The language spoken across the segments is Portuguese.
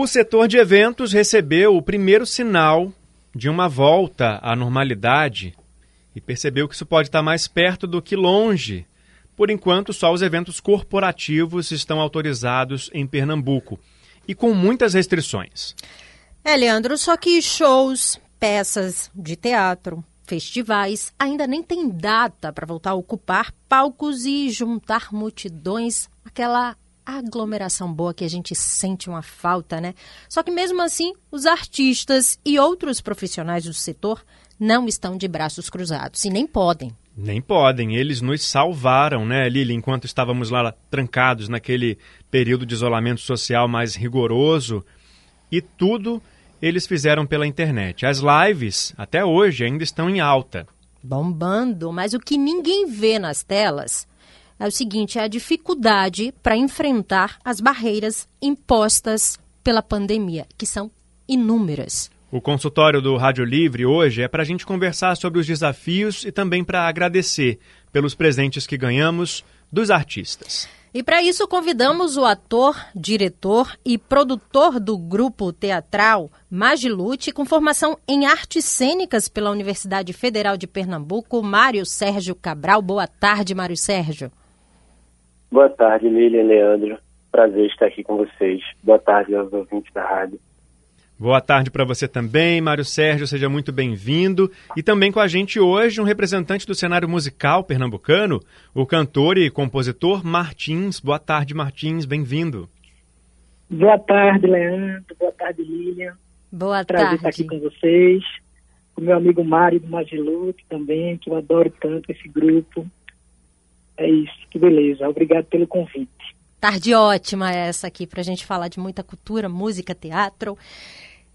O setor de eventos recebeu o primeiro sinal de uma volta à normalidade e percebeu que isso pode estar mais perto do que longe. Por enquanto, só os eventos corporativos estão autorizados em Pernambuco e com muitas restrições. É, Leandro, só que shows, peças de teatro, festivais ainda nem tem data para voltar a ocupar palcos e juntar multidões, aquela aglomeração boa que a gente sente uma falta, né? Só que mesmo assim, os artistas e outros profissionais do setor não estão de braços cruzados e nem podem. Nem podem. Eles nos salvaram, né, Lili, enquanto estávamos lá trancados naquele período de isolamento social mais rigoroso. E tudo eles fizeram pela internet. As lives, até hoje, ainda estão em alta. Bombando, mas o que ninguém vê nas telas é o seguinte: é a dificuldade para enfrentar as barreiras impostas pela pandemia, que são inúmeras. O consultório do Rádio Livre hoje é para a gente conversar sobre os desafios e também para agradecer pelos presentes que ganhamos dos artistas. E para isso convidamos o ator, diretor e produtor do grupo teatral Magilute, com formação em artes cênicas pela Universidade Federal de Pernambuco, Mário Sérgio Cabral. Boa tarde, Mário Sérgio. Boa tarde, Lilian Leandro. Prazer estar aqui com vocês. Boa tarde aos ouvintes da rádio. Boa tarde para você também, Mário Sérgio, seja muito bem-vindo. E também com a gente hoje um representante do cenário musical pernambucano, o cantor e compositor Martins. Boa tarde, Martins, bem-vindo. Boa tarde, Leandro. Boa tarde, Lilian. Boa Prazer tarde. estar aqui com vocês. Com meu amigo Mário do Magilute também, que eu adoro tanto esse grupo. É isso, que beleza. Obrigado pelo convite. Tarde ótima essa aqui para a gente falar de muita cultura, música, teatro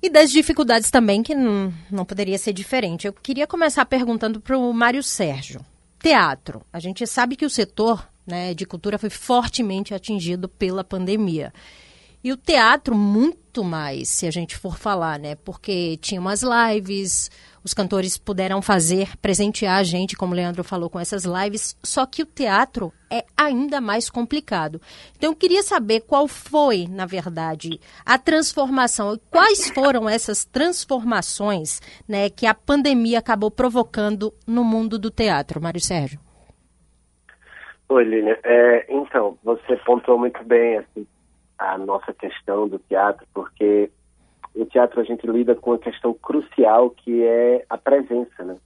e das dificuldades também, que não, não poderia ser diferente. Eu queria começar perguntando para o Mário Sérgio. Teatro. A gente sabe que o setor né, de cultura foi fortemente atingido pela pandemia. E o teatro, muito mais, se a gente for falar, né? Porque tinha umas lives, os cantores puderam fazer, presentear a gente, como o Leandro falou, com essas lives, só que o teatro é ainda mais complicado. Então, eu queria saber qual foi, na verdade, a transformação, quais foram essas transformações né, que a pandemia acabou provocando no mundo do teatro, Mário Sérgio. Oi, Lilian. É, então, você pontuou muito bem assim, a nossa questão do teatro, porque o teatro a gente lida com uma questão crucial que é a presença, né?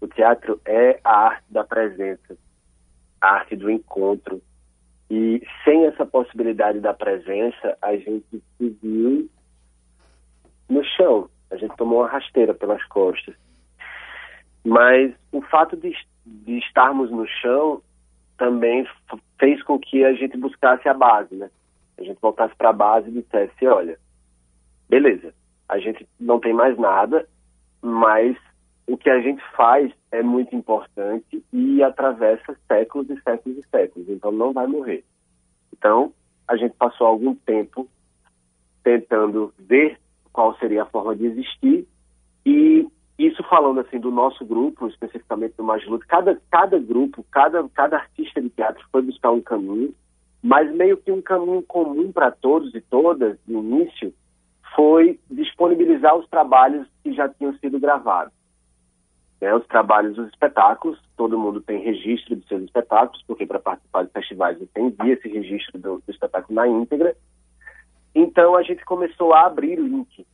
O teatro é a arte da presença, a arte do encontro. E sem essa possibilidade da presença, a gente se viu no chão. A gente tomou uma rasteira pelas costas. Mas o fato de, de estarmos no chão também fez com que a gente buscasse a base, né? A gente voltasse para a base e dissesse, olha, beleza, a gente não tem mais nada, mas o que a gente faz é muito importante e atravessa séculos e séculos e séculos, então não vai morrer. Então, a gente passou algum tempo tentando ver qual seria a forma de existir e isso falando assim do nosso grupo, especificamente do Mais Luta, cada, cada grupo, cada, cada artista de teatro foi buscar um caminho mas meio que um caminho comum para todos e todas, no início, foi disponibilizar os trabalhos que já tinham sido gravados. Né, os trabalhos dos espetáculos, todo mundo tem registro de seus espetáculos, porque para participar de festivais você envia esse registro do, do espetáculo na íntegra. Então a gente começou a abrir link,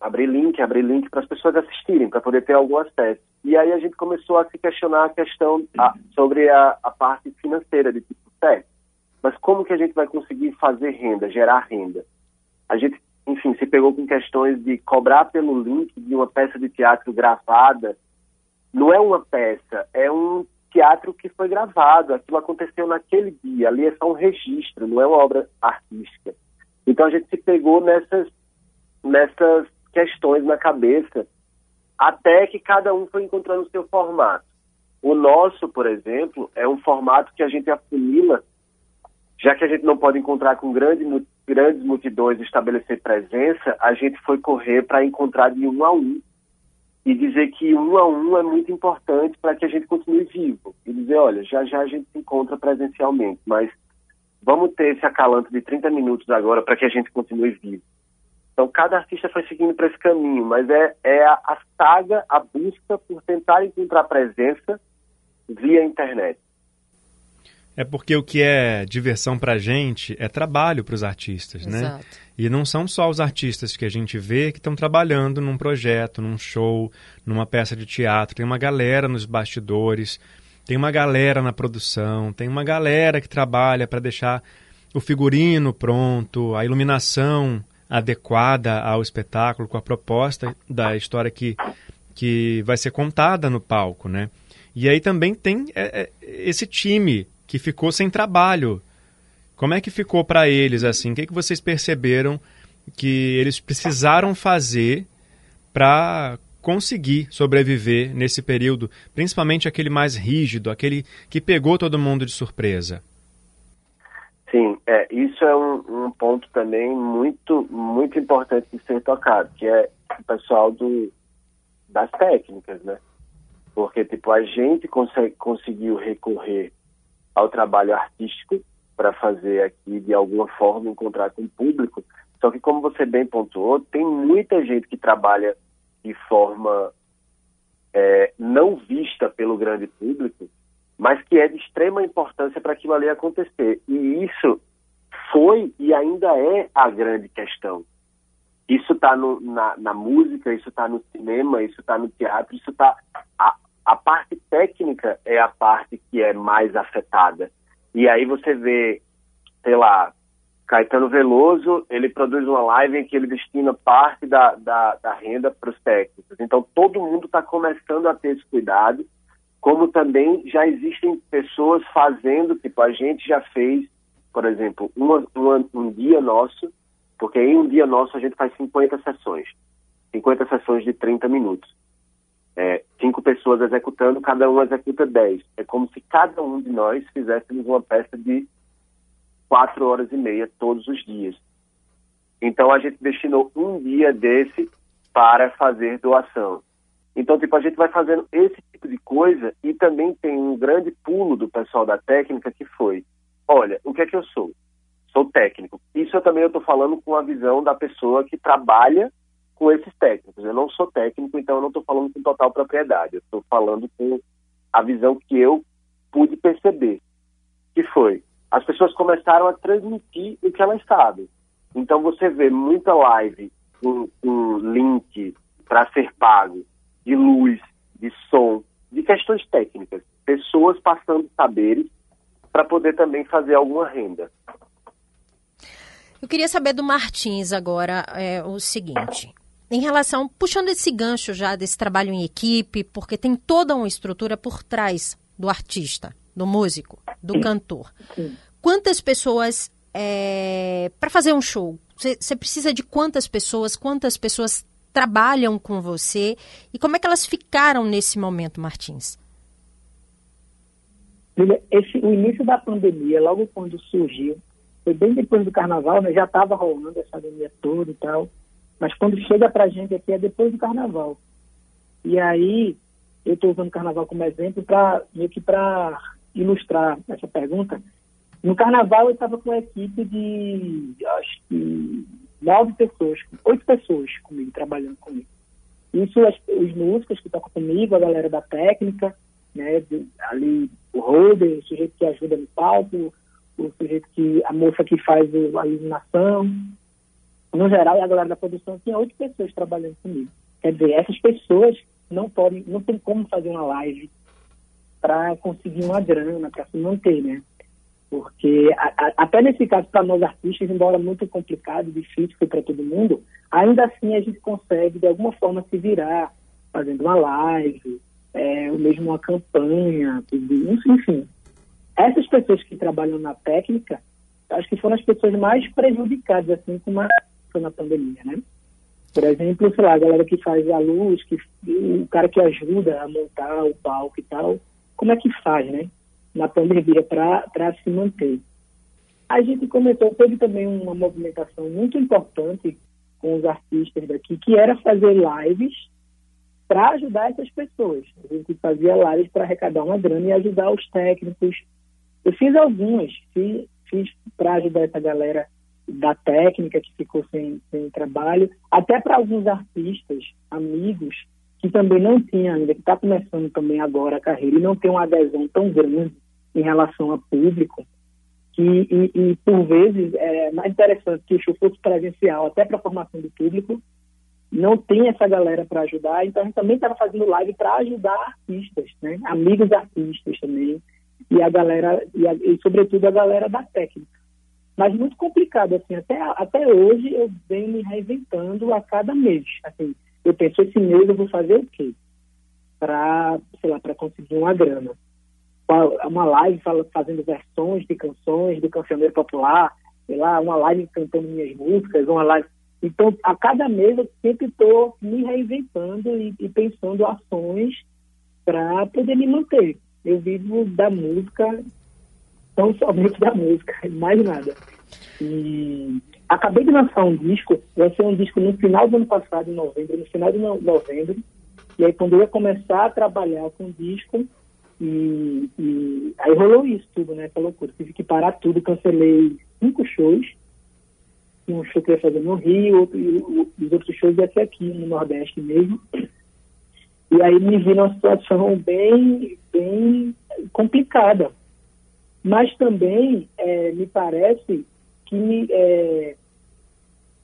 abrir link, abrir link para as pessoas assistirem, para poder ter algum acesso. E aí a gente começou a se questionar a questão a, sobre a, a parte financeira de tipo, certo, mas como que a gente vai conseguir fazer renda, gerar renda? A gente, enfim, se pegou com questões de cobrar pelo link de uma peça de teatro gravada. Não é uma peça, é um teatro que foi gravado, aquilo aconteceu naquele dia, ali é só um registro, não é uma obra artística. Então a gente se pegou nessas, nessas questões na cabeça, até que cada um foi encontrando o seu formato. O nosso, por exemplo, é um formato que a gente afunila já que a gente não pode encontrar com grande, grandes multidões e estabelecer presença, a gente foi correr para encontrar de um a um e dizer que um a um é muito importante para que a gente continue vivo. E dizer, olha, já já a gente se encontra presencialmente, mas vamos ter esse acalanto de 30 minutos agora para que a gente continue vivo. Então, cada artista foi seguindo para esse caminho, mas é, é a, a saga, a busca por tentar encontrar presença via internet. É porque o que é diversão para a gente é trabalho para os artistas, né? Exato. E não são só os artistas que a gente vê que estão trabalhando num projeto, num show, numa peça de teatro. Tem uma galera nos bastidores, tem uma galera na produção, tem uma galera que trabalha para deixar o figurino pronto, a iluminação adequada ao espetáculo, com a proposta da história que, que vai ser contada no palco, né? E aí também tem é, é, esse time que ficou sem trabalho. Como é que ficou para eles assim? O que, é que vocês perceberam que eles precisaram fazer para conseguir sobreviver nesse período, principalmente aquele mais rígido, aquele que pegou todo mundo de surpresa? Sim, é, isso é um, um ponto também muito, muito importante de ser tocado, que é o pessoal do, das técnicas, né? Porque, tipo, a gente consegue, conseguiu recorrer ao trabalho artístico para fazer aqui, de alguma forma, encontrar com o público. Só que, como você bem pontuou, tem muita gente que trabalha de forma é, não vista pelo grande público, mas que é de extrema importância para aquilo ali acontecer. E isso foi e ainda é a grande questão. Isso está na, na, música, isso está no cinema, isso está no teatro, isso está. A, parte técnica é a parte que é mais afetada. E aí você vê, sei lá, Caetano Veloso, ele produz uma live em que ele destina parte da, da, da renda para os técnicos. Então todo mundo está começando a ter esse cuidado, como também já existem pessoas fazendo, tipo, a gente já fez, por exemplo, uma, uma, um dia nosso, porque em um dia nosso a gente faz 50 sessões. 50 sessões de 30 minutos é, cinco pessoas executando, cada um executa dez. É como se cada um de nós fizéssemos uma peça de quatro horas e meia todos os dias. Então a gente destinou um dia desse para fazer doação. Então, tipo, a gente vai fazendo esse tipo de coisa e também tem um grande pulo do pessoal da técnica que foi, olha, o que é que eu sou? Sou técnico. Isso eu também estou falando com a visão da pessoa que trabalha com esses técnicos. Eu não sou técnico, então eu não estou falando com total propriedade. Eu estou falando com a visão que eu pude perceber, que foi as pessoas começaram a transmitir o que elas sabem. Então você vê muita live com, link para ser pago, de luz, de som, de questões técnicas, pessoas passando saberes para poder também fazer alguma renda. Eu queria saber do Martins agora é, o seguinte em relação, puxando esse gancho já desse trabalho em equipe, porque tem toda uma estrutura por trás do artista, do músico, do cantor. Quantas pessoas é, para fazer um show? Você precisa de quantas pessoas? Quantas pessoas trabalham com você? E como é que elas ficaram nesse momento, Martins? Esse, o início da pandemia, logo quando surgiu, foi bem depois do carnaval, né? já estava rolando essa pandemia toda e tal. Mas quando chega para a gente aqui é depois do carnaval. E aí, eu estou usando o carnaval como exemplo para para ilustrar essa pergunta. No carnaval eu estava com uma equipe de acho que nove pessoas, oito pessoas comigo, trabalhando comigo. Isso as, os músicos que tocam comigo, a galera da técnica, né, de, ali o Roder, o sujeito que ajuda no palco, o sujeito que, a moça que faz a iluminação, no geral, a galera da produção tinha oito pessoas trabalhando comigo. Quer dizer, essas pessoas não podem, não tem como fazer uma live para conseguir uma grana, para se manter, né? Porque a, a, até nesse caso, para nós artistas, embora muito complicado, difícil para todo mundo, ainda assim a gente consegue, de alguma forma, se virar, fazendo uma live, é, ou mesmo uma campanha, enfim. Essas pessoas que trabalham na técnica, acho que foram as pessoas mais prejudicadas, assim, com uma na pandemia, né? Por exemplo, sei lá, a galera que faz a luz, que, o cara que ajuda a montar o palco e tal, como é que faz, né? Na pandemia para se manter. A gente começou, teve também uma movimentação muito importante com os artistas daqui, que era fazer lives para ajudar essas pessoas. A gente fazia lives para arrecadar uma grana e ajudar os técnicos. Eu fiz algumas, fiz, fiz para ajudar essa galera da técnica que ficou sem, sem trabalho, até para alguns artistas, amigos, que também não tinha ainda, que está começando também agora a carreira e não tem uma adesão tão grande em relação a público, que, e, e por vezes é mais interessante que o show fosse presencial, até para a formação do público, não tem essa galera para ajudar, então a gente também estava fazendo live para ajudar artistas, né? amigos artistas também, e a galera, e, a, e sobretudo a galera da técnica. Mas muito complicado, assim, até, até hoje eu venho me reinventando a cada mês, assim, eu penso, esse mês eu vou fazer o quê? Para, sei lá, para conseguir uma grana. Uma live fazendo versões de canções do cancioneiro popular, sei lá, uma live cantando minhas músicas, uma live. Então, a cada mês eu sempre estou me reinventando e, e pensando ações para poder me manter. Eu vivo da música, tão somente da música, mais nada. E acabei de lançar um disco, vai ser um disco no final do ano passado, em novembro, no final de novembro. E aí, quando eu ia começar a trabalhar com o disco, e, e, aí rolou isso tudo, né? Essa loucura. Tive que parar tudo, cancelei cinco shows. Um show que eu ia fazer no Rio, outro, e os outros shows ia ser aqui, no Nordeste mesmo. E aí me vi numa situação bem, bem complicada. Mas também é, me parece que é,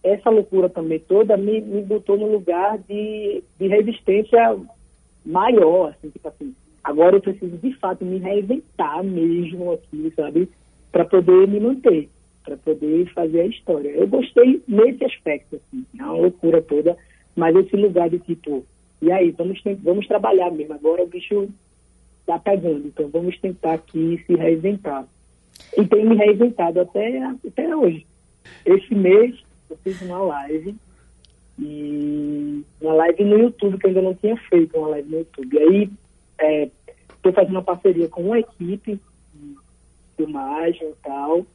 essa loucura também toda me, me botou no lugar de, de resistência maior, assim, tipo assim, agora eu preciso de fato me reinventar mesmo aqui, sabe, para poder me manter, para poder fazer a história. Eu gostei nesse aspecto, assim, é uma loucura toda, mas esse lugar de tipo, e aí, vamos, vamos trabalhar mesmo, agora o bicho tá pegando, então vamos tentar aqui se reinventar e tenho me reinventado até, até hoje. Esse mês eu fiz uma live e uma live no YouTube, que eu ainda não tinha feito uma live no YouTube. E aí estou é, fazendo uma parceria com uma equipe de filmagem e tal.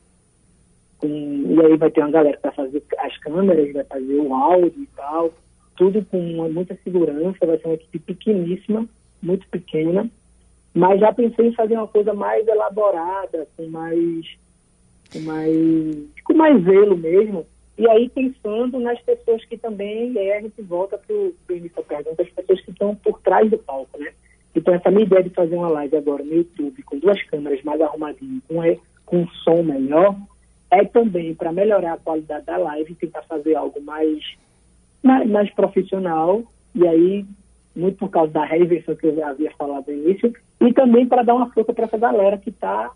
Com, e aí vai ter uma galera que vai fazer as câmeras, vai fazer o áudio e tal. Tudo com muita segurança, vai ser uma equipe pequeníssima, muito pequena mas já pensei em fazer uma coisa mais elaborada, com mais, com mais, com mais zelo mesmo. E aí pensando nas pessoas que também, e aí a gente volta para o início da pergunta, as pessoas que estão por trás do palco, né? Então essa minha ideia de fazer uma live agora no YouTube, com duas câmeras mais arrumadinhas, com, com um som melhor, é também para melhorar a qualidade da live, tentar fazer algo mais, mais, mais profissional, e aí muito por causa da reinvenção que eu já havia falado no início, e também para dar uma força para essa galera que está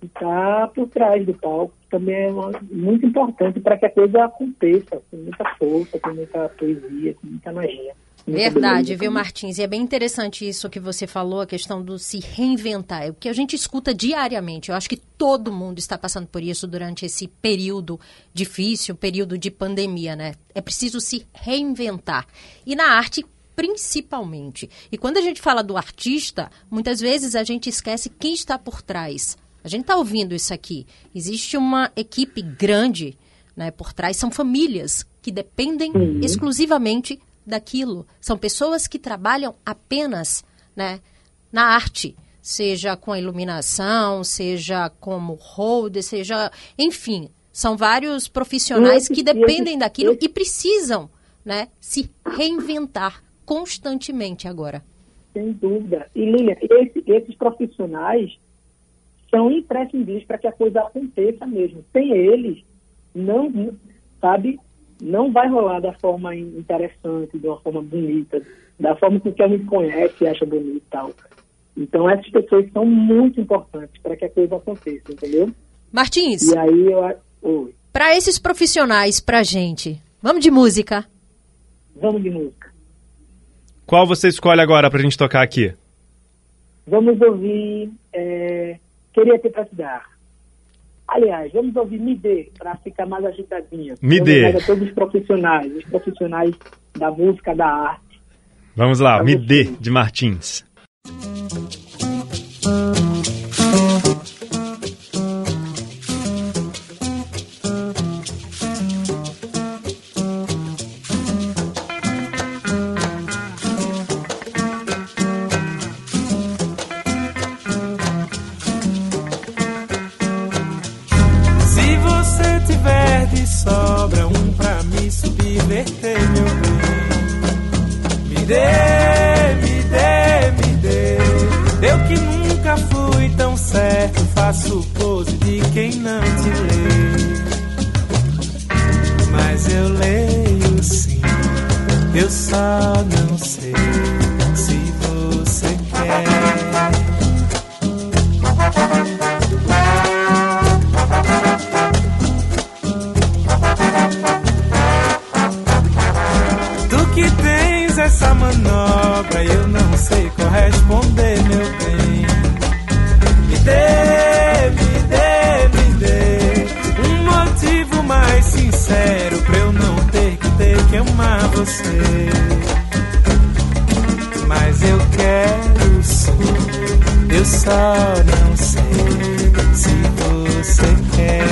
que tá por trás do palco, que também é uma, muito importante para que a coisa aconteça com muita força, com muita poesia, com muita magia. Verdade, viu, Martins? E é bem interessante isso que você falou, a questão do se reinventar. É o que a gente escuta diariamente. Eu acho que todo mundo está passando por isso durante esse período difícil, período de pandemia, né? É preciso se reinventar. E na arte, principalmente. E quando a gente fala do artista, muitas vezes a gente esquece quem está por trás. A gente está ouvindo isso aqui. Existe uma equipe grande né, por trás, são famílias que dependem uhum. exclusivamente daquilo. São pessoas que trabalham apenas né, na arte, seja com a iluminação, seja como holder, seja. Enfim, são vários profissionais que dependem daquilo e precisam né, se reinventar constantemente agora. Sem dúvida. E, Lilian, esse, esses profissionais são imprescindíveis para que a coisa aconteça mesmo. Sem eles, não, sabe, não vai rolar da forma interessante, de uma forma bonita, da forma que a gente conhece e acha bonito e tal. Então, essas pessoas são muito importantes para que a coisa aconteça, entendeu? Martins. E aí eu. Para esses profissionais, para gente, vamos de música? Vamos de música. Qual você escolhe agora pra gente tocar aqui? Vamos ouvir é, Queria Ter Pra Te Dar. Aliás, vamos ouvir Me Dê, para ficar mais agitadinha. Me Dê. A todos os profissionais, os profissionais da música, da arte. Vamos lá, Me Dê, de Martins. Essa manobra eu não sei corresponder, meu bem. Me dê, me dê, me dê um motivo mais sincero pra eu não ter que ter que amar você. Mas eu quero sim, eu só não sei se você quer.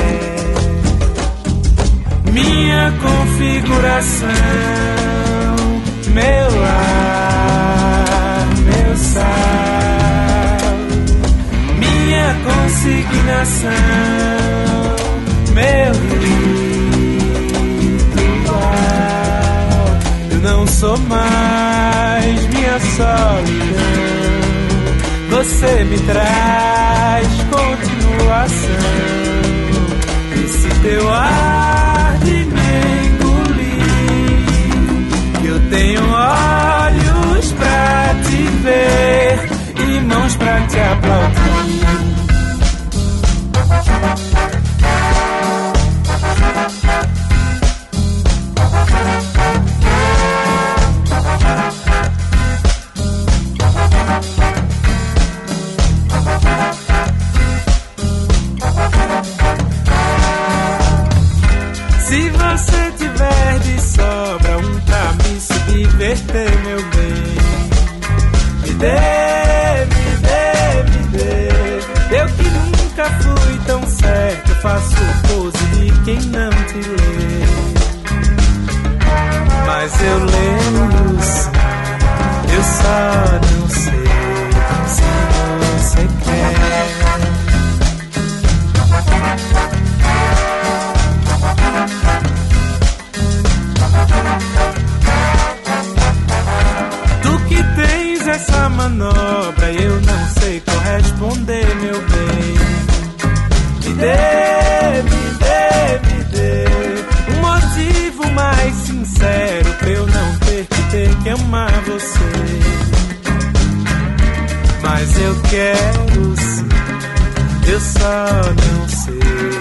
Minha configuração meu lar, consignação, meu ritual. Eu não sou mais minha solidão. Você me traz continuação. Esse teu ar de Tenho olhos pra te ver e mãos pra te aplaudir. quero ser, eu só não sei.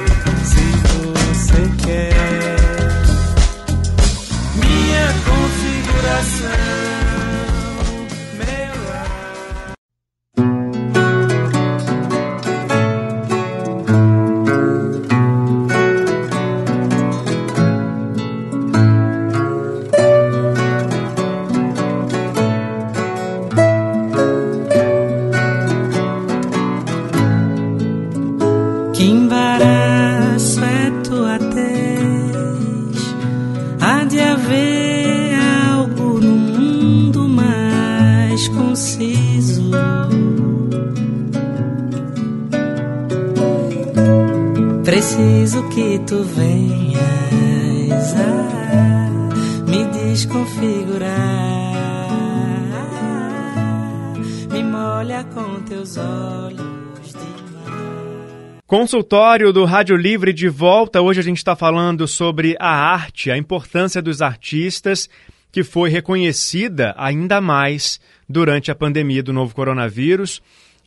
Consultório do Rádio Livre de volta. Hoje a gente está falando sobre a arte, a importância dos artistas, que foi reconhecida ainda mais durante a pandemia do novo coronavírus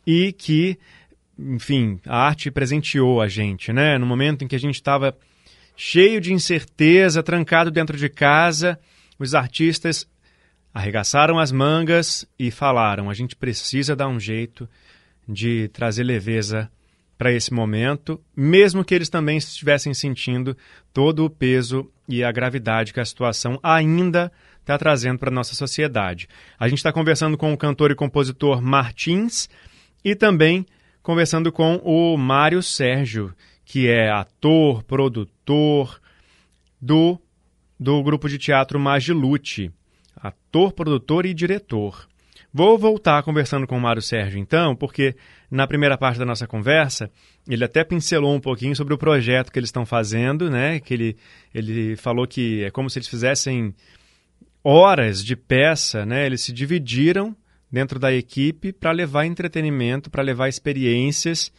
e que, enfim, a arte presenteou a gente, né? No momento em que a gente estava cheio de incerteza, trancado dentro de casa, os artistas arregaçaram as mangas e falaram: a gente precisa dar um jeito de trazer leveza para esse momento, mesmo que eles também estivessem sentindo todo o peso e a gravidade que a situação ainda está trazendo para a nossa sociedade. A gente está conversando com o cantor e compositor Martins e também conversando com o Mário Sérgio, que é ator, produtor do, do grupo de teatro Magilute, ator, produtor e diretor. Vou voltar conversando com o Mário Sérgio, então, porque na primeira parte da nossa conversa, ele até pincelou um pouquinho sobre o projeto que eles estão fazendo, né? Que ele, ele falou que é como se eles fizessem horas de peça, né? Eles se dividiram dentro da equipe para levar entretenimento, para levar experiências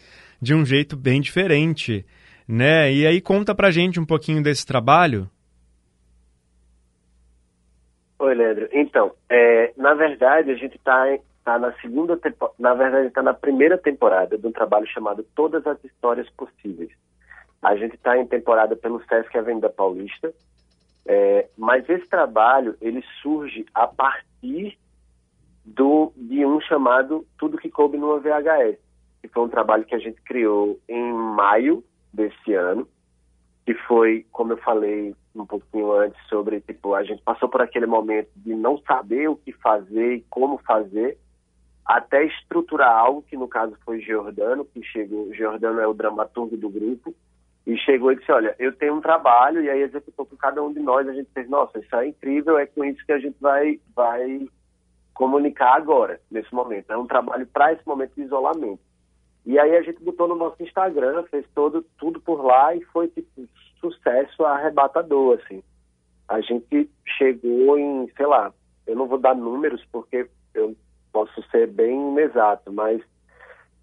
de um jeito bem diferente, né? E aí conta pra gente um pouquinho desse trabalho. Oi, Leandro. Então, é, na verdade, a gente está tá na segunda na verdade, está na primeira temporada de um trabalho chamado Todas as Histórias Possíveis. A gente está em temporada pelo Sesc Avenida Paulista, é, mas esse trabalho ele surge a partir do de um chamado Tudo que coube numa VHS, que foi um trabalho que a gente criou em maio desse ano que foi, como eu falei um pouquinho antes, sobre, tipo, a gente passou por aquele momento de não saber o que fazer e como fazer, até estruturar algo, que no caso foi Giordano, que chegou, Giordano é o dramaturgo do grupo, e chegou e disse, olha, eu tenho um trabalho, e aí executou com cada um de nós, a gente fez, nossa, isso é incrível, é com isso que a gente vai, vai comunicar agora, nesse momento. É um trabalho para esse momento de isolamento. E aí a gente botou no nosso Instagram, fez todo, tudo por lá e foi tipo sucesso arrebatador, assim. A gente chegou em, sei lá, eu não vou dar números porque eu posso ser bem exato, mas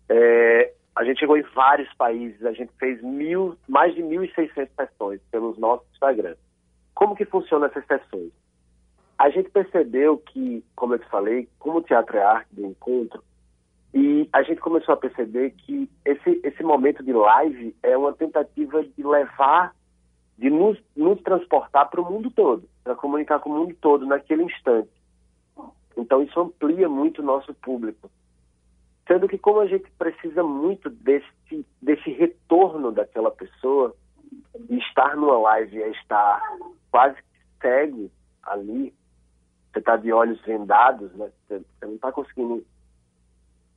é, a gente chegou em vários países, a gente fez mil, mais de 1.600 sessões pelos nossos Instagram. Como que funciona essas sessões? A gente percebeu que, como eu te falei, como o teatro é arte do encontro, e a gente começou a perceber que esse, esse momento de live é uma tentativa de levar, de nos, nos transportar para o mundo todo, para comunicar com o mundo todo naquele instante. Então isso amplia muito o nosso público. Sendo que como a gente precisa muito desse, desse retorno daquela pessoa, estar numa live é estar quase cego ali, você está de olhos vendados, né? você, você não está conseguindo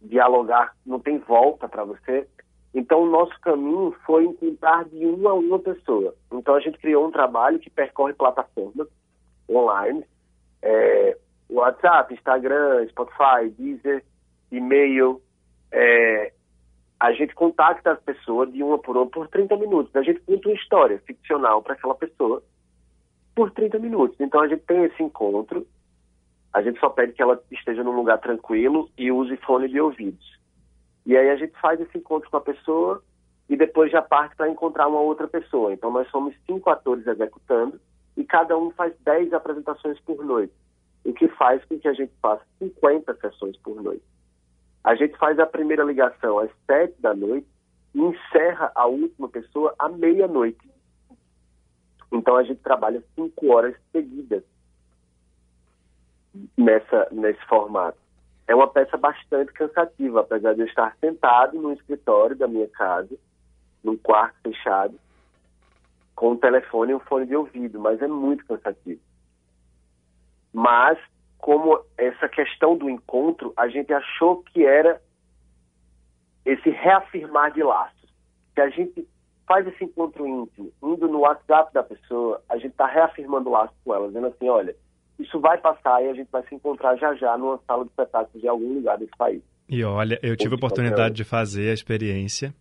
dialogar, não tem volta para você. Então, o nosso caminho foi encontrar de uma a uma pessoa. Então, a gente criou um trabalho que percorre plataformas online, é, WhatsApp, Instagram, Spotify, Deezer, e-mail. É, a gente contacta as pessoas de uma por uma por 30 minutos. A gente conta uma história ficcional para aquela pessoa por 30 minutos. Então, a gente tem esse encontro a gente só pede que ela esteja num lugar tranquilo e use fone de ouvidos. E aí a gente faz esse encontro com a pessoa e depois já parte para encontrar uma outra pessoa. Então nós somos cinco atores executando e cada um faz dez apresentações por noite, o que faz com que a gente faça 50 sessões por noite. A gente faz a primeira ligação às sete da noite e encerra a última pessoa à meia-noite. Então a gente trabalha cinco horas seguidas nessa, nesse formato. É uma peça bastante cansativa, apesar de eu estar sentado no escritório da minha casa, num quarto fechado, com um telefone e um fone de ouvido, mas é muito cansativo. Mas, como essa questão do encontro, a gente achou que era esse reafirmar de laços. Que a gente faz esse encontro íntimo, indo no WhatsApp da pessoa, a gente está reafirmando o laço com ela, dizendo assim, olha, isso vai passar e a gente vai se encontrar já já numa sala de espetáculos de algum lugar desse país. E olha, eu tive a oportunidade de fazer a experiência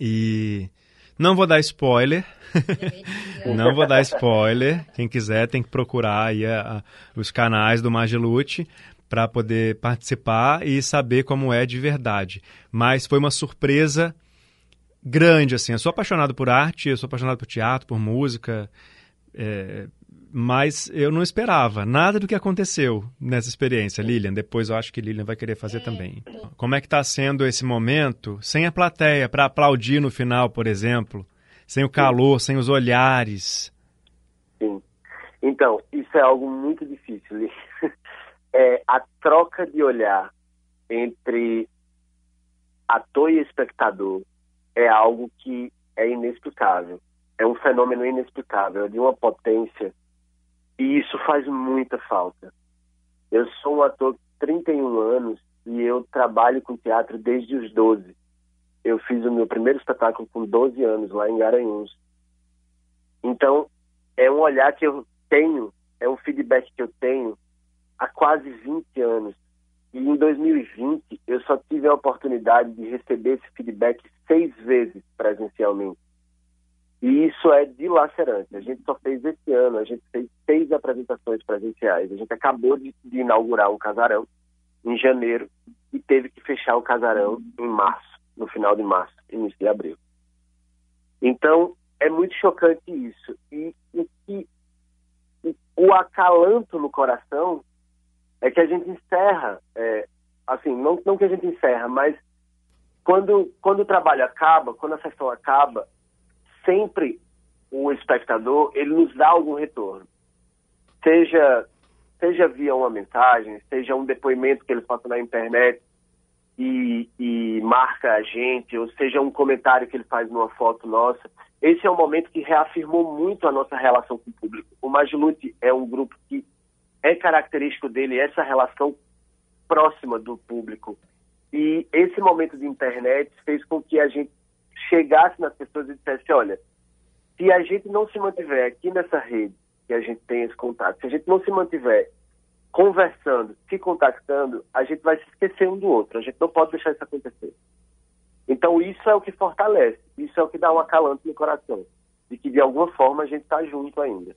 e não vou dar spoiler. não vou dar spoiler. Quem quiser tem que procurar aí a, a, os canais do Magilute para poder participar e saber como é de verdade. Mas foi uma surpresa grande, assim. Eu sou apaixonado por arte, eu sou apaixonado por teatro, por música. É, mas eu não esperava nada do que aconteceu nessa experiência, Lilian. Depois eu acho que Lilian vai querer fazer é. também. Como é que está sendo esse momento sem a plateia para aplaudir no final, por exemplo, sem o calor, Sim. sem os olhares? Sim. Então isso é algo muito difícil. é a troca de olhar entre ator e espectador é algo que é inexplicável. É um fenômeno inexplicável, de uma potência e isso faz muita falta. Eu sou um ator de 31 anos e eu trabalho com teatro desde os 12. Eu fiz o meu primeiro espetáculo com 12 anos, lá em Garanhuns. Então, é um olhar que eu tenho, é um feedback que eu tenho há quase 20 anos. E em 2020 eu só tive a oportunidade de receber esse feedback seis vezes presencialmente. E isso é dilacerante. A gente só fez esse ano, a gente fez seis apresentações presenciais. A gente acabou de, de inaugurar um casarão em janeiro e teve que fechar o casarão em março, no final de março, início de abril. Então, é muito chocante isso. E o que o acalanto no coração é que a gente encerra, é, assim, não, não que a gente encerra, mas quando, quando o trabalho acaba, quando a sessão acaba, sempre o espectador, ele nos dá algum retorno. Seja, seja via uma mensagem, seja um depoimento que ele faça na internet e, e marca a gente, ou seja um comentário que ele faz numa foto nossa. Esse é um momento que reafirmou muito a nossa relação com o público. O Magilute é um grupo que é característico dele essa relação próxima do público. E esse momento de internet fez com que a gente chegasse nas pessoas e dissesse, olha, se a gente não se mantiver aqui nessa rede, que a gente tem esse contato, se a gente não se mantiver conversando, se contactando, a gente vai se esquecer um do outro. A gente não pode deixar isso acontecer. Então isso é o que fortalece, isso é o que dá um acalante no coração, de que de alguma forma a gente está junto ainda.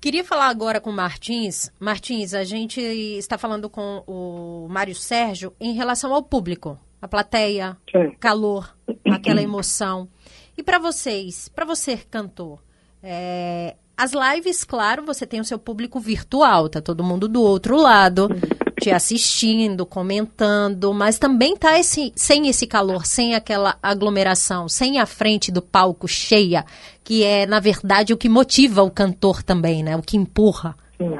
Queria falar agora com Martins. Martins, a gente está falando com o Mário Sérgio em relação ao público, a plateia, Sim. calor, aquela emoção. E para vocês, para você cantor, é, as lives, claro, você tem o seu público virtual, tá todo mundo do outro lado te assistindo, comentando, mas também tá esse, sem esse calor, sem aquela aglomeração, sem a frente do palco cheia, que é, na verdade, o que motiva o cantor também, né? O que empurra. Sim.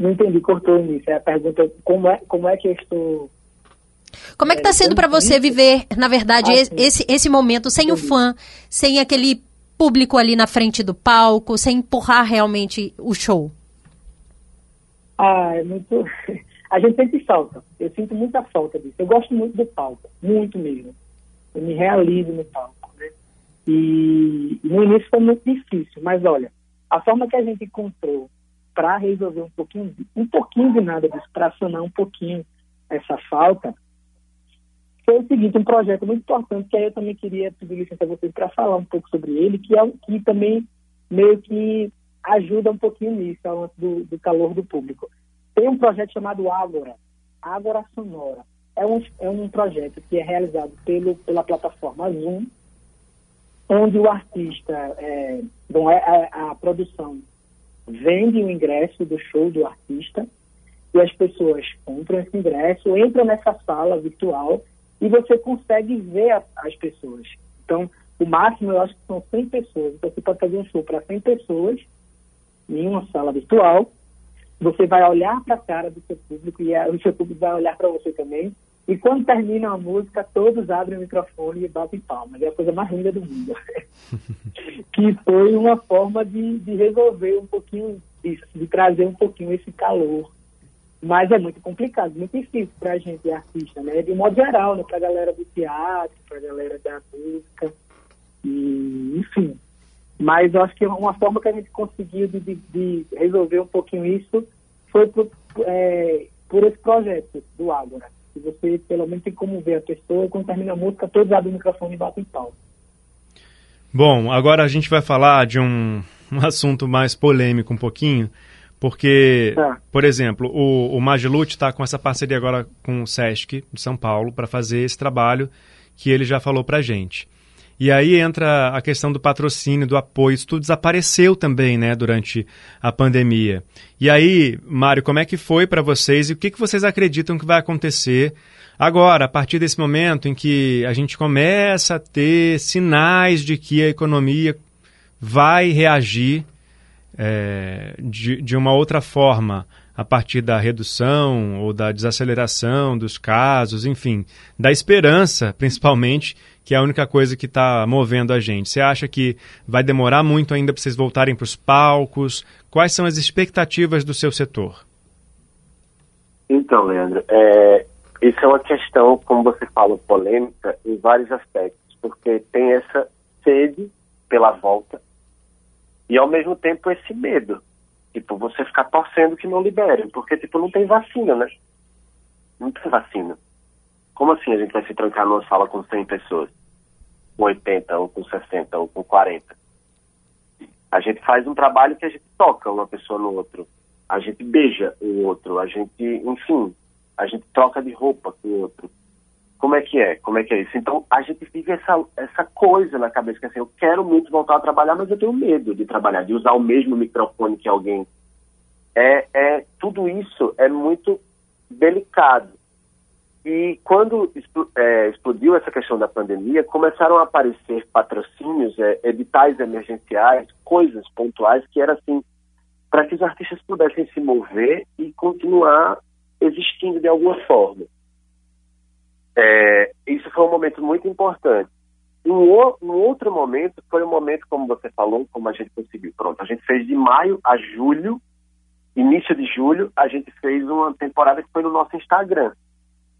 Não entendi, cortou início. É a pergunta, como é, como é que eu estou como é que está sendo para você viver, na verdade, ah, esse, esse momento sem Entendi. o fã, sem aquele público ali na frente do palco, sem empurrar realmente o show? Ah, é muito. A gente sente falta. Eu sinto muita falta disso. Eu gosto muito do palco, muito mesmo. Eu me realizo no palco, né? E, e no início foi muito difícil, mas olha, a forma que a gente encontrou para resolver um pouquinho, um pouquinho de nada disso, para sanar um pouquinho essa falta, foi o seguinte, um projeto muito importante, que aí eu também queria pedir licença a vocês para falar um pouco sobre ele, que, é, que também meio que ajuda um pouquinho nisso, do, do calor do público. Tem um projeto chamado Ágora, Ágora Sonora. É um, é um projeto que é realizado pelo, pela plataforma Zoom, onde o artista, é, bom, é, a, é, a produção vende o ingresso do show do artista e as pessoas compram esse ingresso, entram nessa sala virtual e você consegue ver a, as pessoas. Então, o máximo eu acho que são 100 pessoas. Então, você pode fazer um show para 100 pessoas em uma sala virtual. Você vai olhar para a cara do seu público e a, o seu público vai olhar para você também. E quando termina a música, todos abrem o microfone e batem palmas. É a coisa mais linda do mundo. que foi uma forma de, de resolver um pouquinho disso, de trazer um pouquinho esse calor mas é muito complicado, muito difícil para a gente, artista, né? De modo geral, né? Para a galera do teatro, para a galera da música, e, enfim. Mas eu acho que uma forma que a gente conseguiu de, de, de resolver um pouquinho isso foi por, é, por esse projeto do Ágora. Que você, pelo menos, tem como ver a pessoa, quando termina a música, todos abrem o microfone e batem pau. Bom, agora a gente vai falar de um, um assunto mais polêmico um pouquinho, porque, é. por exemplo, o, o Magilute está com essa parceria agora com o Sesc de São Paulo para fazer esse trabalho que ele já falou para gente. E aí entra a questão do patrocínio, do apoio. Isso tudo desapareceu também, né, durante a pandemia. E aí, Mário, como é que foi para vocês e o que, que vocês acreditam que vai acontecer agora, a partir desse momento em que a gente começa a ter sinais de que a economia vai reagir é, de, de uma outra forma, a partir da redução ou da desaceleração dos casos, enfim, da esperança, principalmente, que é a única coisa que está movendo a gente. Você acha que vai demorar muito ainda para vocês voltarem para os palcos? Quais são as expectativas do seu setor? Então, Leandro, é, isso é uma questão, como você fala, polêmica em vários aspectos, porque tem essa sede pela volta E ao mesmo tempo esse medo. Tipo, você ficar torcendo que não liberem, porque tipo, não tem vacina, né? Não tem vacina. Como assim a gente vai se trancar numa sala com 100 pessoas? Com 80, ou com 60, ou com 40? A gente faz um trabalho que a gente toca uma pessoa no outro. A gente beija o outro. A gente, enfim, a gente troca de roupa com o outro. Como é que é? Como é que é isso? Então, a gente vive essa, essa coisa na cabeça, que assim, eu quero muito voltar a trabalhar, mas eu tenho medo de trabalhar, de usar o mesmo microfone que alguém. É, é, tudo isso é muito delicado. E quando é, explodiu essa questão da pandemia, começaram a aparecer patrocínios, é, editais emergenciais, coisas pontuais que era assim para que os artistas pudessem se mover e continuar existindo de alguma forma. É, isso foi um momento muito importante. Um, um, outro momento foi um momento, como você falou, como a gente conseguiu. Pronto, a gente fez de maio a julho, início de julho, a gente fez uma temporada que foi no nosso Instagram.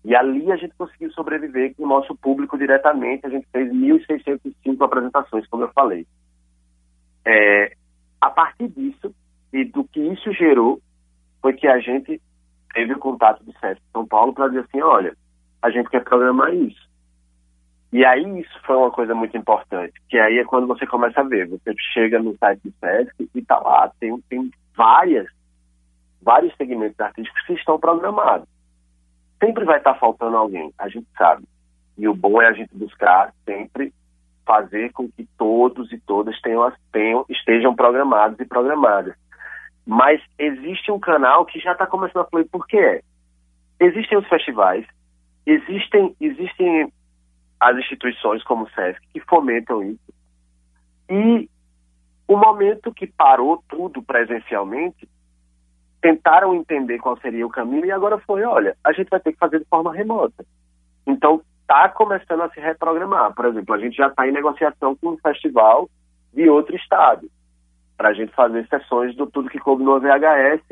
E ali a gente conseguiu sobreviver com o nosso público diretamente. A gente fez 1.605 apresentações, como eu falei. É, a partir disso e do que isso gerou, foi que a gente teve o contato do SESC São Paulo para dizer assim: olha, a gente quer programar isso. E aí isso foi uma coisa muito importante, que aí é quando você começa a ver. Você chega no site do SESC e tá lá, tem, tem várias, vários segmentos artísticos que estão programados sempre vai estar faltando alguém, a gente sabe. E o bom é a gente buscar sempre fazer com que todos e todas tenham, tenham, estejam programados e programadas. Mas existe um canal que já está começando a fluir. Por quê? Existem os festivais, existem, existem as instituições como o SESC que fomentam isso. E o momento que parou tudo presencialmente tentaram entender qual seria o caminho e agora foi, olha, a gente vai ter que fazer de forma remota. Então, está começando a se reprogramar. Por exemplo, a gente já está em negociação com um festival de outro estado para a gente fazer sessões do Tudo que Coube no VHS,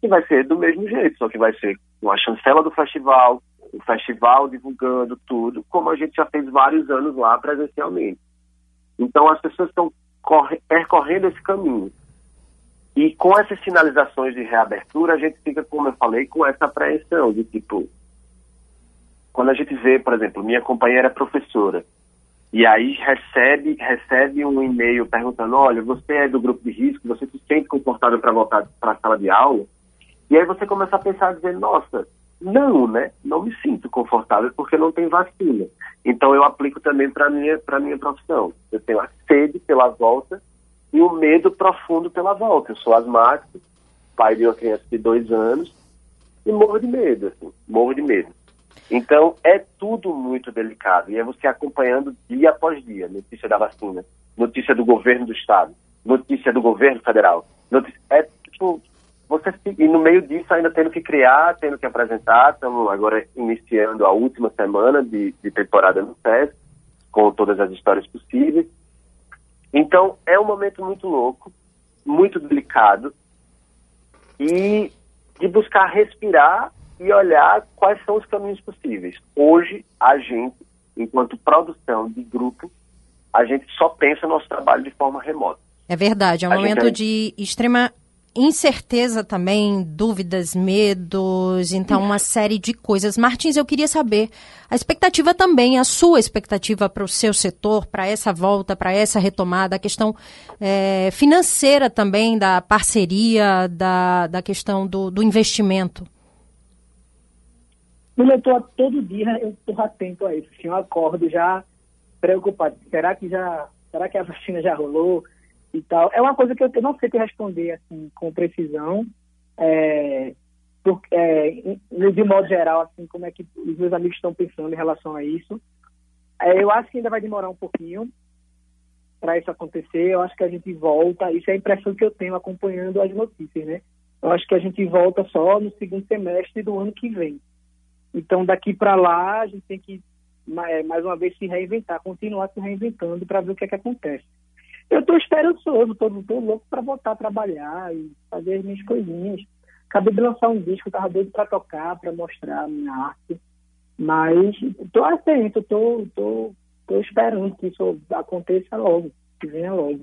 que vai ser do mesmo jeito, só que vai ser com a chancela do festival, o festival divulgando tudo, como a gente já fez vários anos lá presencialmente. Então, as pessoas estão percorrendo esse caminho. E com essas sinalizações de reabertura, a gente fica, como eu falei, com essa apreensão de tipo, quando a gente vê, por exemplo, minha companheira é professora, e aí recebe, recebe um e-mail perguntando, olha, você é do grupo de risco, você se sente confortável para voltar para a sala de aula? E aí você começa a pensar, dizer, nossa, não, né? Não me sinto confortável porque não tem vacina. Então eu aplico também para minha para minha profissão. Eu tenho a sede pela volta e o medo profundo pela volta. Eu sou asmático, pai de uma criança de dois anos, e morro de medo, assim, morro de medo. Então, é tudo muito delicado, e é você acompanhando dia após dia, notícia da vacina, notícia do governo do estado, notícia do governo federal, notícia, é tipo, você, e no meio disso ainda tendo que criar, tendo que apresentar, estamos agora iniciando a última semana de, de temporada no SESC, com todas as histórias possíveis, então, é um momento muito louco, muito delicado, e de buscar respirar e olhar quais são os caminhos possíveis. Hoje, a gente, enquanto produção de grupo, a gente só pensa no nosso trabalho de forma remota. É verdade, é um a momento gente... de extrema incerteza também, dúvidas, medos, então uma série de coisas. Martins, eu queria saber a expectativa também, a sua expectativa para o seu setor, para essa volta, para essa retomada, a questão é, financeira também da parceria, da, da questão do, do investimento. Eu estou todo dia, eu estou atento a isso. Assim, eu acordo já preocupado. Será que já, será que a vacina já rolou? E tal. É uma coisa que eu não sei te responder assim, com precisão. É, é, de modo geral, assim, como é que os meus amigos estão pensando em relação a isso. É, eu acho que ainda vai demorar um pouquinho para isso acontecer. Eu acho que a gente volta. Isso é a impressão que eu tenho acompanhando as notícias, né? Eu acho que a gente volta só no segundo semestre do ano que vem. Então, daqui para lá, a gente tem que, é, mais uma vez, se reinventar, continuar se reinventando para ver o que é que acontece. Eu estou esperançoso, estou louco para voltar a trabalhar e fazer as minhas coisinhas. Acabei de lançar um disco, estava doido para tocar, para mostrar a minha arte. Mas estou atento, estou tô, tô, tô esperando que isso aconteça logo, que venha logo.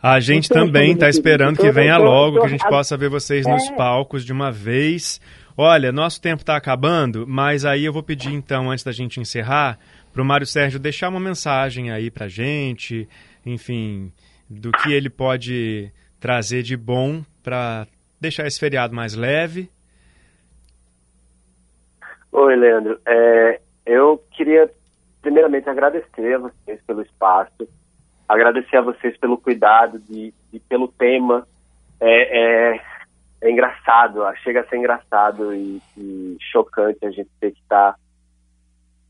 A gente também está querido, esperando que venha logo, que a gente a- possa ver vocês nos É. palcos de uma vez. Olha, nosso tempo está acabando, mas aí eu vou pedir então, antes da gente encerrar, para o Mário Sérgio deixar uma mensagem aí para gente, enfim, do que ele pode trazer de bom para deixar esse feriado mais leve. Oi, Leandro. É, eu queria, primeiramente, agradecer a vocês pelo espaço, agradecer a vocês pelo cuidado de- pelo tema. É, é- é engraçado, chega a ser engraçado e, e chocante a gente ter que estar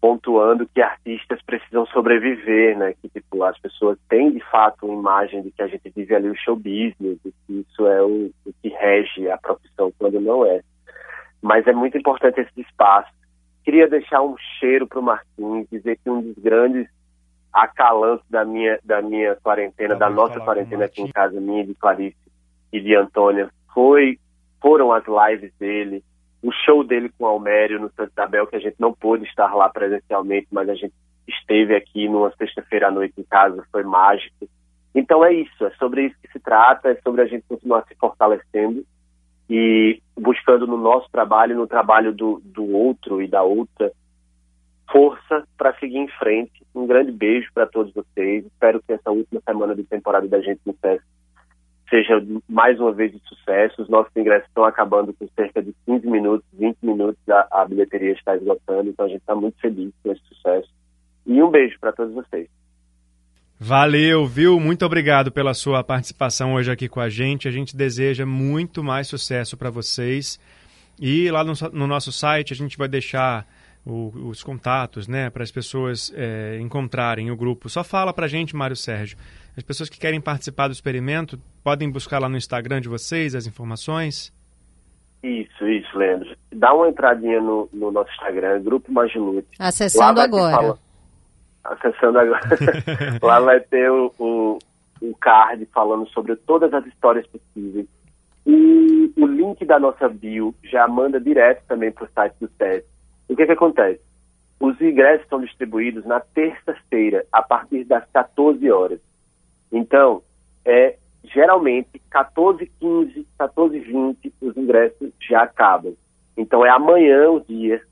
pontuando que artistas precisam sobreviver, né? Que tipo as pessoas têm de fato uma imagem de que a gente vive ali o show business, e que isso é o, o que rege a profissão quando não é mas é muito importante esse espaço. Queria deixar um cheiro para o Martins, dizer que um dos grandes acalantos da minha, da minha quarentena, Ah, da nossa quarentena aqui em casa, minha, de Clarice e de Antônia, foi, foram as lives dele, o show dele com o Almério no Santa Isabel, que a gente não pôde estar lá presencialmente, mas a gente esteve aqui numa sexta-feira à noite em casa, foi mágico. Então é isso, é sobre isso que se trata, é sobre a gente continuar se fortalecendo e buscando no nosso trabalho, no trabalho do, do outro e da outra, força para seguir em frente. Um grande beijo para todos vocês. Espero que essa última semana de temporada da gente no SESC seja mais uma vez de sucesso. Os nossos ingressos estão acabando com cerca de 15 minutos, 20 minutos, a, a bilheteria está esgotando, então a gente está muito feliz com esse sucesso. E um beijo para todos vocês. Valeu, viu? Muito obrigado pela sua participação hoje aqui com a gente. A gente deseja muito mais sucesso para vocês. E lá no, no nosso site a gente vai deixar o- os contatos, né, para as pessoas é, encontrarem o grupo. Só fala para a gente, Mário Sérgio. As pessoas que querem participar do experimento podem buscar lá no Instagram de vocês as informações. Isso, isso, Leandro. Dá uma entradinha no, no nosso Instagram, Grupo Magilute. Acessando agora. fala- Acessando agora. Lá vai ter o, o, o card falando sobre todas as histórias possíveis. E o link da nossa bio já manda direto também para o site do SESC. O que, que acontece? Os ingressos são distribuídos na terça-feira, a partir das 14 horas. Então, é geralmente 14h15, 14h20, os ingressos já acabam. Então é amanhã o dia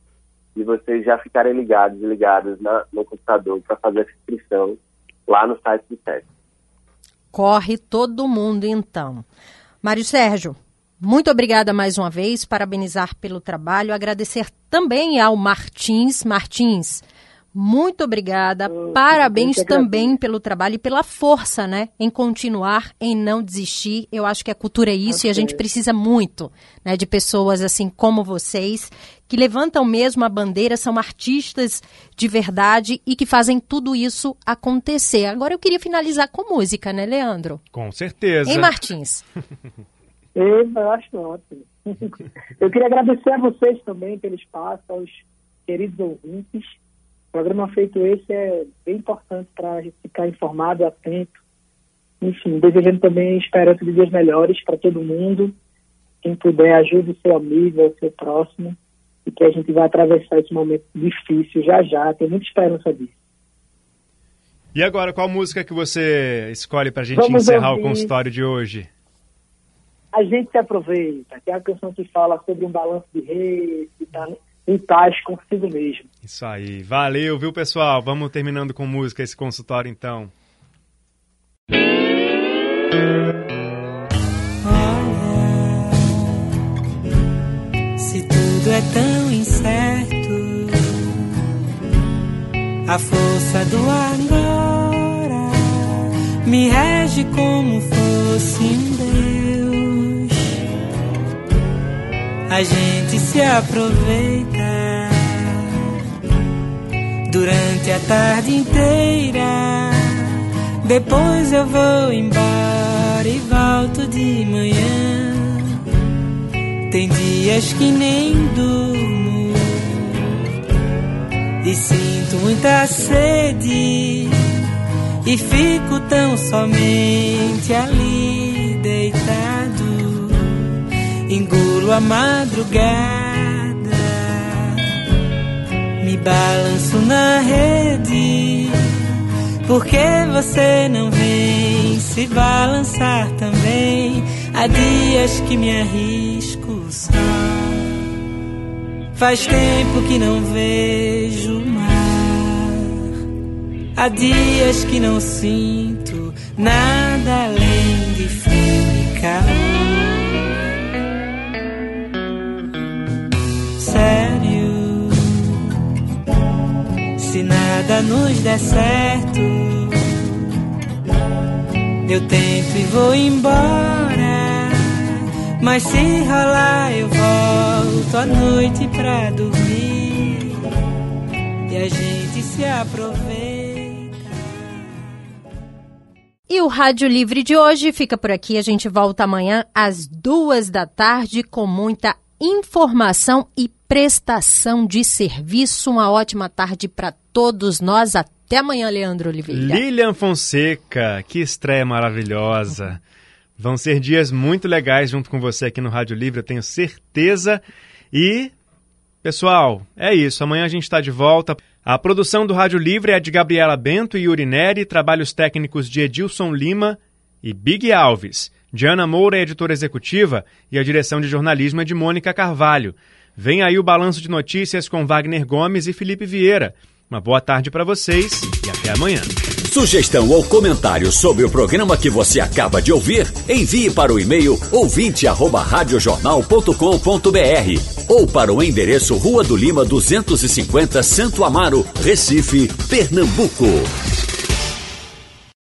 de vocês já ficarem ligados e ligadas no computador para fazer essa inscrição lá no site do SESC. Corre todo mundo, então. Mário Sérgio, muito obrigada mais uma vez, parabenizar pelo trabalho, agradecer também ao Martins. Martins, muito obrigada, Eu- parabéns também pelo trabalho e pela força, né, em continuar, em não desistir. Eu acho que a cultura é isso e a gente precisa muito, né, de pessoas assim como vocês, que levantam mesmo a bandeira, são artistas de verdade e que fazem tudo isso acontecer. Agora eu queria finalizar com música, né, Leandro? Com certeza. Hein, Martins? Eu acho ótimo. Eu queria agradecer a vocês também pelo espaço, aos queridos ouvintes. O programa feito esse é bem importante para a gente ficar informado, atento. Enfim, desejando também esperança de dias melhores para todo mundo. Quem puder, ajude o seu amigo, o seu próximo. E que a gente vai atravessar esse momento difícil já já. Tenho muita esperança disso. E agora, qual música que você escolhe para a gente Vamos encerrar o ouvir. consultório de hoje? A gente se aproveita, que é a canção que fala sobre um balanço de reis, que está em paz consigo mesmo. Isso aí. Valeu, viu, pessoal? Vamos terminando com música esse consultório, então. Olha, se tudo é tão incerto, a força do agora me rege como fosse um Deus. A gente se aproveita durante a tarde inteira. Depois eu vou embora e volto de manhã. Tem dias que nem durmo e sinto muita sede e fico tão somente ali deitado. Engulo a madrugada, balanço na rede. Por que você não vem se balançar também. Há dias que me arrisco só. Faz tempo que não vejo o mar. Há dias que não sinto nada além de frio e calor. Nada nos der certo, eu tento e vou embora. Mas se rolar, eu volto à noite pra dormir. E a gente se aproveita. E o Rádio Livre de hoje fica por aqui. A gente volta amanhã às duas da tarde com muita informação e prestação de serviço. Uma ótima tarde para todos nós. Até amanhã, Leandro Oliveira. Lilian Fonseca, que estreia maravilhosa. Vão ser dias muito legais junto com você aqui no Rádio Livre, eu tenho certeza. E, pessoal, é isso. Amanhã a gente está de volta. A produção do Rádio Livre é de Gabriela Bento e Yuri Neri, trabalhos técnicos de Edilson Lima e Big Alves. Diana Moura é editora executiva e a direção de jornalismo é de Mônica Carvalho. Vem aí o balanço de notícias com Wagner Gomes e Felipe Vieira. Uma boa tarde para vocês e até amanhã. Sugestão ou comentário sobre o programa que você acaba de ouvir, envie para o e-mail ouvinte@radiojornal.com.br ou para o endereço Rua do Lima 250, Santo Amaro, Recife, Pernambuco.